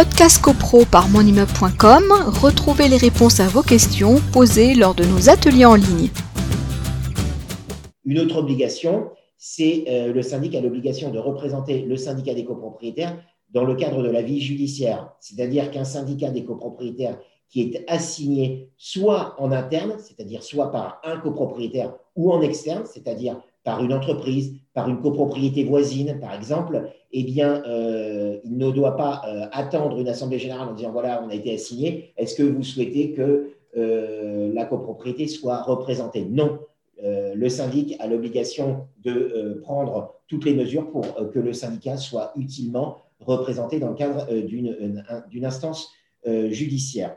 Podcast CoPro par monimmeuble.com, retrouvez les réponses à vos questions posées lors de nos ateliers en ligne. Une autre obligation, c'est euh, le syndic a l'obligation de représenter le syndicat des copropriétaires dans le cadre de la vie judiciaire. C'est-à-dire qu'un syndicat des copropriétaires qui est assigné soit en interne, c'est-à-dire soit par un copropriétaire, ou en externe, c'est-à-dire par une entreprise, par une copropriété voisine, par exemple, eh bien, euh, il ne doit pas euh, attendre une assemblée générale en disant voilà, on a été assigné. Est-ce que vous souhaitez que euh, la copropriété soit représentée? Non. le syndic a l'obligation de prendre toutes les mesures pour que le syndicat soit utilement représenté dans le cadre d'une instance judiciaire.